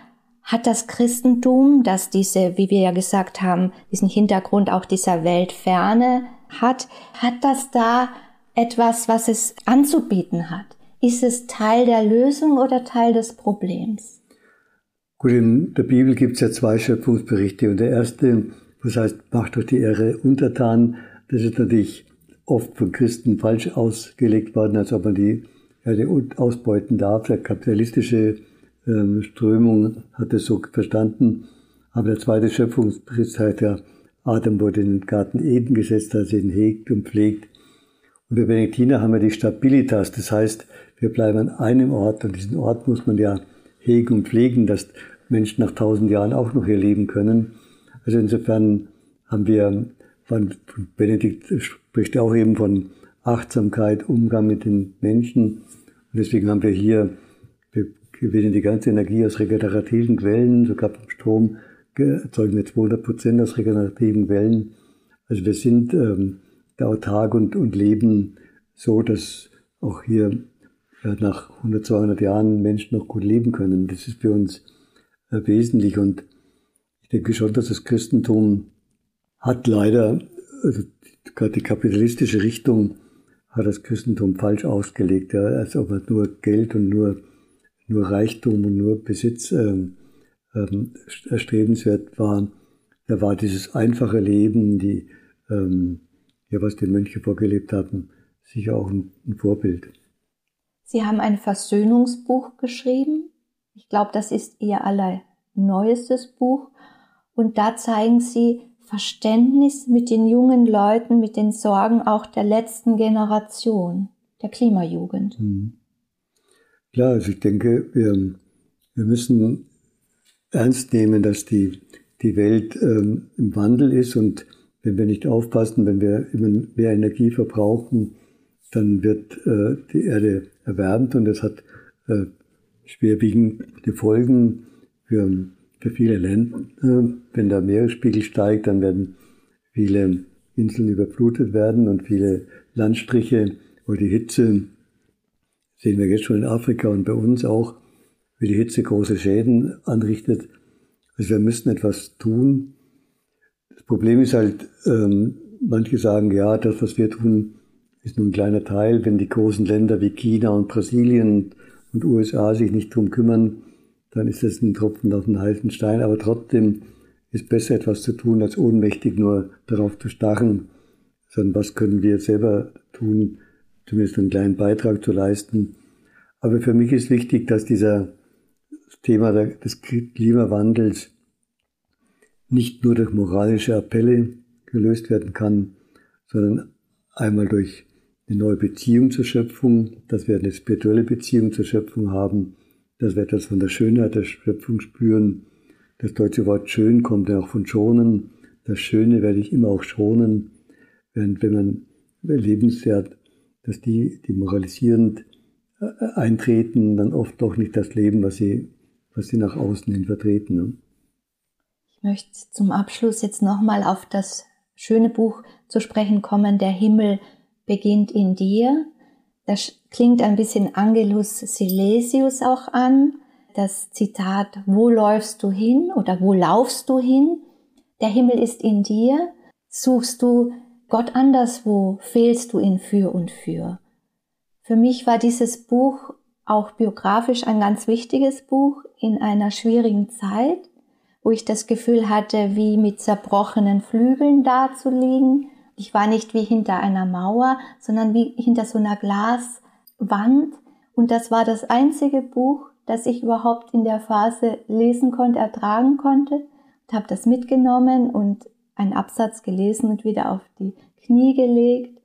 hat das Christentum, das diese, wie wir ja gesagt haben, diesen Hintergrund auch dieser Weltferne hat, hat das da etwas, was es anzubieten hat? Ist es Teil der Lösung oder Teil des Problems? Gut, in der Bibel gibt es ja zwei Schöpfungsberichte und der erste, was heißt, macht euch die Ehre untertan, das ist natürlich oft von Christen falsch ausgelegt worden, als ob man die Erde ausbeuten darf. Der kapitalistische ähm, Strömung hat es so verstanden. Aber der zweite Schöpfungsbericht sagt ja, Adam wurde in den Garten Eden gesetzt, als ihn hegt und pflegt. Und wir Benediktiner haben ja die Stabilitas, das heißt, wir bleiben an einem Ort und diesen Ort muss man ja hegen und pflegen, dass Menschen nach tausend Jahren auch noch hier leben können. Also insofern haben wir, Benedikt spricht auch eben von Achtsamkeit, Umgang mit den Menschen. Und deswegen haben wir hier gewinnen die ganze Energie aus regenerativen Quellen, sogar vom Strom erzeugen wir 200 Prozent aus regenerativen Quellen. Also wir sind ähm, da autark und, und leben so, dass auch hier nach 100, 200 Jahren Menschen noch gut leben können. Das ist für uns äh, wesentlich und ich denke schon, dass das Christentum hat leider, also gerade die kapitalistische Richtung hat das Christentum falsch ausgelegt, ja, als ob man nur Geld und nur nur Reichtum und nur Besitz ähm, ähm, erstrebenswert war. Da war dieses einfache Leben, die, ähm, ja, was die Mönche vorgelebt haben, sicher auch ein, ein Vorbild. Sie haben ein Versöhnungsbuch geschrieben. Ich glaube, das ist Ihr allerneuestes Buch. Und da zeigen Sie Verständnis mit den jungen Leuten, mit den Sorgen auch der letzten Generation, der Klimajugend. Mhm. Klar, also ich denke, wir, wir müssen ernst nehmen, dass die, die Welt ähm, im Wandel ist und wenn wir nicht aufpassen, wenn wir immer mehr Energie verbrauchen, dann wird äh, die Erde erwärmt und das hat äh, schwerwiegende Folgen für, für viele Länder. Wenn der Meeresspiegel steigt, dann werden viele Inseln überflutet werden und viele Landstriche, wo die Hitze sehen wir jetzt schon in Afrika und bei uns auch, wie die Hitze große Schäden anrichtet. Also wir müssen etwas tun. Das Problem ist halt, ähm, manche sagen, ja, das, was wir tun, ist nur ein kleiner Teil. Wenn die großen Länder wie China und Brasilien und USA sich nicht drum kümmern, dann ist das ein Tropfen auf den heißen Stein. Aber trotzdem ist besser etwas zu tun, als ohnmächtig nur darauf zu starren, sondern was können wir selber tun, zumindest einen kleinen Beitrag zu leisten. Aber für mich ist wichtig, dass dieser Thema des Klimawandels nicht nur durch moralische Appelle gelöst werden kann, sondern einmal durch eine neue Beziehung zur Schöpfung, dass wir eine spirituelle Beziehung zur Schöpfung haben, dass wir etwas von der Schönheit der Schöpfung spüren. Das deutsche Wort schön kommt ja auch von schonen. Das Schöne werde ich immer auch schonen, während wenn man lebenswert dass die, die moralisierend äh, eintreten, dann oft doch nicht das Leben, was sie, was sie nach außen hin vertreten. Ne? Ich Ich möchte zum Abschluss jetzt nochmal auf das schöne Buch zu sprechen kommen, Der Himmel beginnt in dir. Das klingt ein bisschen Angelus Silesius auch an. Das Zitat, wo läufst du hin oder wo laufst du hin? Der Himmel ist in dir. Suchst du Gott anderswo, fehlst du ihn für und für. Für mich war dieses Buch auch biografisch ein ganz wichtiges Buch in einer schwierigen Zeit wo ich das Gefühl hatte, wie mit zerbrochenen Flügeln dazuliegen. Ich war nicht wie hinter einer Mauer, sondern wie hinter so einer Glaswand. Und das war das einzige Buch, das ich überhaupt in der Phase lesen konnte, ertragen konnte. Und habe das mitgenommen und einen Absatz gelesen und wieder auf die Knie gelegt.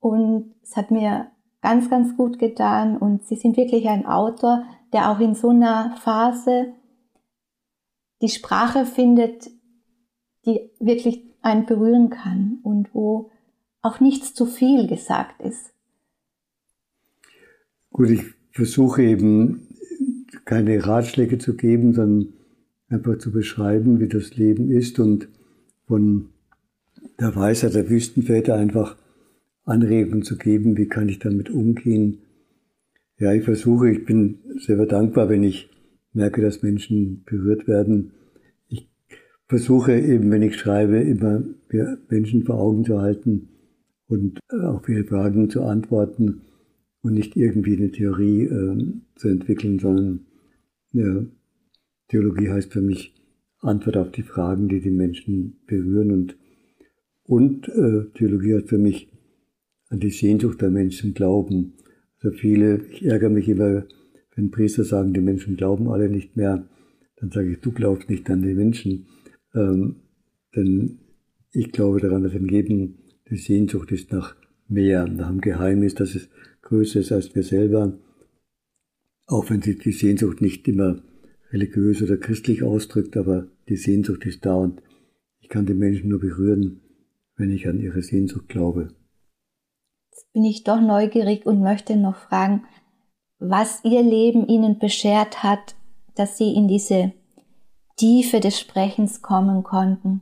Und es hat mir ganz, ganz gut getan. Und Sie sind wirklich ein Autor, der auch in so einer Phase die Sprache findet, die wirklich einen berühren kann und wo auch nichts zu viel gesagt ist. Gut, ich versuche eben keine Ratschläge zu geben, sondern einfach zu beschreiben, wie das Leben ist und von der Weisheit der Wüstenväter einfach Anregungen zu geben, wie kann ich damit umgehen. Ja, ich versuche, ich bin sehr dankbar, wenn ich merke, dass Menschen berührt werden. Versuche eben, wenn ich schreibe, immer Menschen vor Augen zu halten und auf ihre Fragen zu antworten und nicht irgendwie eine Theorie äh, zu entwickeln, sondern ja, Theologie heißt für mich Antwort auf die Fragen, die die Menschen berühren und und äh, Theologie heißt für mich an die Sehnsucht der Menschen glauben. Also viele, ich ärgere mich immer, wenn Priester sagen, die Menschen glauben alle nicht mehr, dann sage ich, du glaubst nicht an die Menschen. Ähm, denn ich glaube daran, dass in jedem die Sehnsucht ist nach mehr, nach einem Geheimnis, dass es größer ist als wir selber. Auch wenn sich die Sehnsucht nicht immer religiös oder christlich ausdrückt, aber die Sehnsucht ist da und ich kann die Menschen nur berühren, wenn ich an ihre Sehnsucht glaube. Jetzt bin ich doch neugierig und möchte noch fragen, was ihr Leben ihnen beschert hat, dass sie in diese Tiefe des Sprechens kommen konnten,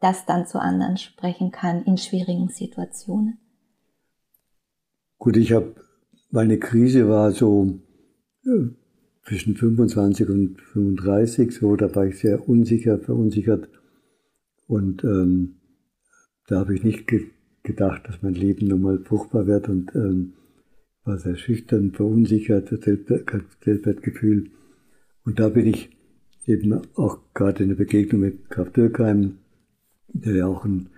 das dann zu anderen sprechen kann in schwierigen Situationen. Gut, ich habe, meine Krise war so ja, zwischen 25 und 35, so, da war ich sehr unsicher, verunsichert und ähm, da habe ich nicht ge gedacht, dass mein Leben nochmal fruchtbar wird und ähm, war sehr schüchtern, verunsichert, Selbstwertgefühl. Und da bin ich eben auch gerade in der Begegnung mit Graf Dürkheim, der ja auch ein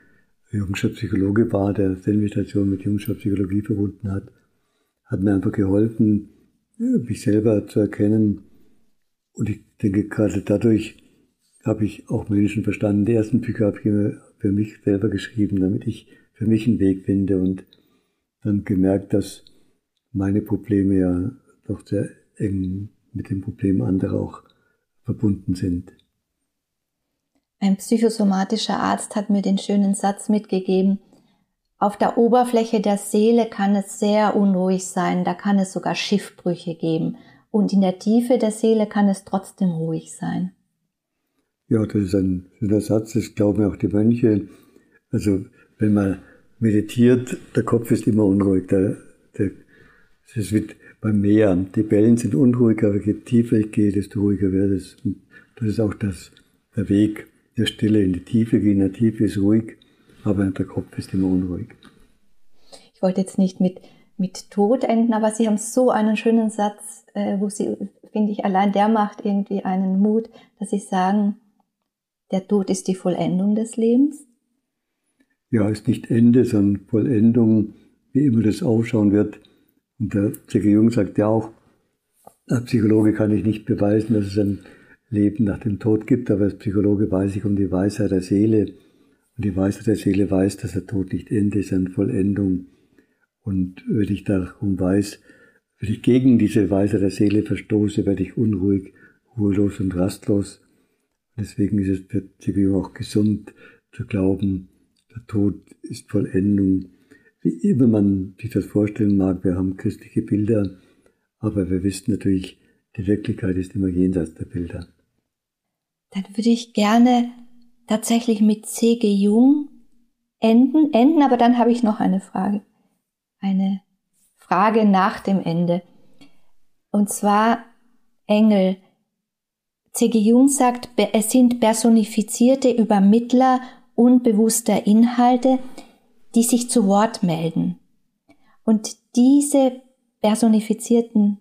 jungscher Psychologe war, der Zen-Meditation mit jungscher Psychologie verbunden hat, hat mir einfach geholfen, mich selber zu erkennen. Und ich denke, gerade dadurch habe ich auch Menschen verstanden. Die ersten Bücher habe ich für mich selber geschrieben, damit ich für mich einen Weg finde und dann gemerkt, dass meine Probleme ja doch sehr eng mit den Problemen anderer auch verbunden sind. Ein psychosomatischer Arzt hat mir den schönen Satz mitgegeben, auf der Oberfläche der Seele kann es sehr unruhig sein, da kann es sogar Schiffbrüche geben. Und in der Tiefe der Seele kann es trotzdem ruhig sein. Ja, das ist ein schöner Satz, das glauben auch die Mönche. Also, wenn man meditiert, der Kopf ist immer unruhig, der, der es wird beim Meer. Die Wellen sind unruhig, aber je tiefer ich gehe, desto ruhiger wird es. Und das ist auch das, der Weg der Stille in die Tiefe gehen. In der Tiefe ist ruhig, aber der Kopf ist immer unruhig. Ich wollte jetzt nicht mit, mit Tod enden, aber Sie haben so einen schönen Satz, äh, wo Sie, finde ich, allein der macht irgendwie einen Mut, dass Sie sagen, der Tod ist die Vollendung des Lebens. Ja, ist nicht Ende, sondern Vollendung, wie immer das ausschauen wird. Und der C.G. Jung sagt ja auch, als Psychologe kann ich nicht beweisen, dass es ein Leben nach dem Tod gibt, aber als Psychologe weiß ich um die Weisheit der Seele. Und die Weisheit der Seele weiß, dass der Tod nicht Ende ist, eine Vollendung. Und wenn ich darum weiß, wenn ich gegen diese Weisheit der Seele verstoße, werde ich unruhig, ruhelos und rastlos. Deswegen ist es für C.G. Jung auch gesund zu glauben, der Tod ist Vollendung wie immer man sich das vorstellen mag, wir haben christliche Bilder, aber wir wissen natürlich, die Wirklichkeit ist immer jenseits der Bilder. dann würde ich gerne tatsächlich mit C.G. Jung enden, enden, aber dann habe ich noch eine Frage. Eine Frage nach dem Ende. Und zwar Engel. C.G. Jung sagt, es sind personifizierte Übermittler unbewusster Inhalte, die sich zu Wort melden. Und diese personifizierten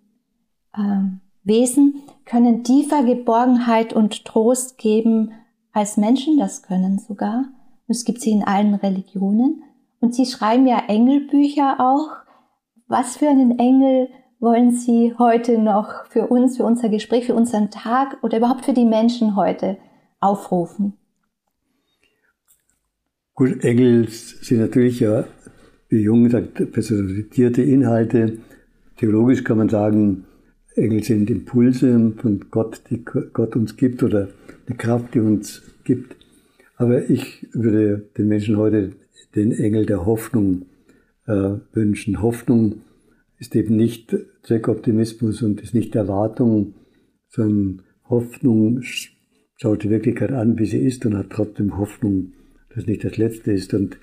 äh, Wesen können tiefer Geborgenheit und Trost geben, als Menschen das können sogar. Und es gibt sie in allen Religionen. Und sie schreiben ja Engelbücher auch. Was für einen Engel wollen Sie heute noch für uns, für unser Gespräch, für unseren Tag oder überhaupt für die Menschen heute aufrufen? Gut, Engel sind natürlich ja, wie Jung sagt, personifizierte Inhalte. Theologisch kann man sagen, Engel sind Impulse von Gott, die Gott uns gibt oder eine Kraft, die uns gibt. Aber ich würde den Menschen heute den Engel der Hoffnung äh, wünschen. Hoffnung ist eben nicht Zweckoptimismus und ist nicht Erwartung, sondern Hoffnung schaut die Wirklichkeit an, wie sie ist und hat trotzdem Hoffnung, dass nicht das Letzte ist. Und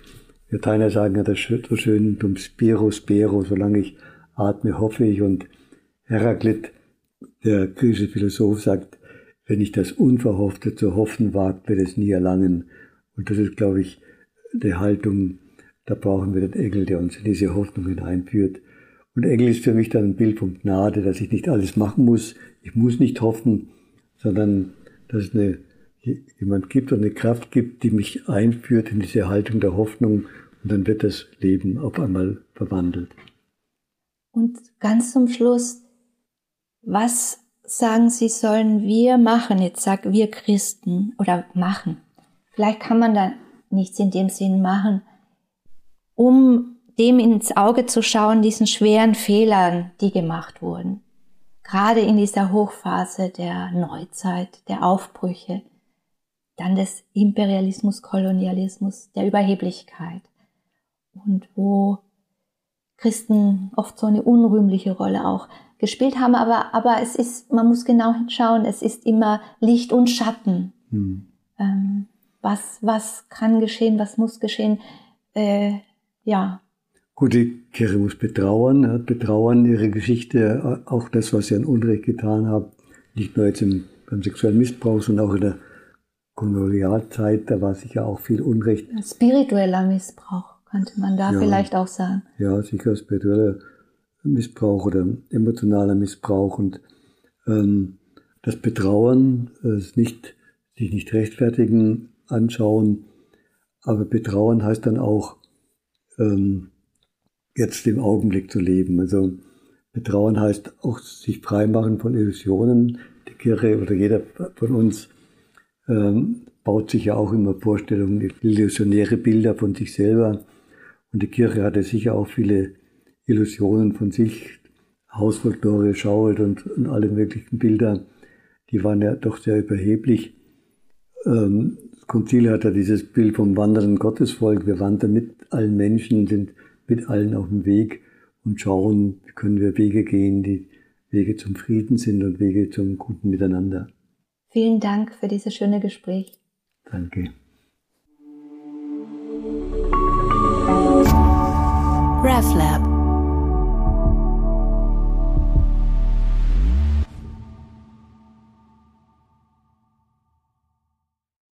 wir Teilnehmer sagen ja das so schön, dum spiro spero, solange ich atme, hoffe ich. Und Heraklit, der griechische Philosoph, sagt, wenn ich das Unverhoffte zu hoffen wagt, wird es nie erlangen. Und das ist, glaube ich, die Haltung, da brauchen wir den Engel, der uns in diese Hoffnung hineinführt. Und Engel ist für mich dann ein Bild von Gnade, dass ich nicht alles machen muss. Ich muss nicht hoffen, sondern dass es eine, jemand gibt und eine Kraft gibt, die mich einführt in diese Haltung der Hoffnung. Und dann wird das Leben auf einmal verwandelt. Und ganz zum Schluss, was sagen Sie, sollen wir machen? Jetzt sag wir Christen oder machen. Vielleicht kann man da nichts in dem Sinn machen, um dem ins Auge zu schauen, diesen schweren Fehlern, die gemacht wurden. Gerade in dieser Hochphase der Neuzeit, der Aufbrüche, dann des Imperialismus, Kolonialismus, der Überheblichkeit und wo Christen oft so eine unrühmliche Rolle auch gespielt haben, aber, aber es ist, man muss genau hinschauen, es ist immer Licht und Schatten. Hm. Ähm, was, was kann geschehen, was muss geschehen, äh, ja. Gut, die Kirche muss betrauern, hat betrauern ihre Geschichte, auch das, was sie an Unrecht getan haben, nicht nur jetzt im, beim sexuellen Missbrauch, sondern auch in der Kolonialzeit, da war sicher auch viel Unrecht. Spiritueller Missbrauch, könnte man da ja, vielleicht auch sagen. Ja, sicher spiritueller Missbrauch oder emotionaler Missbrauch und ähm, das Betrauern, äh, nicht, sich nicht rechtfertigen, anschauen, aber Betrauern heißt dann auch, ähm, jetzt im Augenblick zu leben. Also Betrauern heißt auch sich freimachen von Illusionen. Die Kirche oder jeder von uns ähm, baut sich ja auch immer Vorstellungen, illusionäre Bilder von sich selber. Und die Kirche hatte sicher auch viele Illusionen von sich, Hausfolklore, Schauet und, und alle möglichen Bilder, die waren ja doch sehr überheblich. Ähm, das Konzil hat ja dieses Bild vom wandernden Gottesvolk. Wir wandern mit allen Menschen, sind mit allen auf dem Weg und schauen, können wir Wege gehen, die Wege zum Frieden sind und Wege zum guten Miteinander. Vielen Dank für dieses schöne Gespräch. Danke. RefLab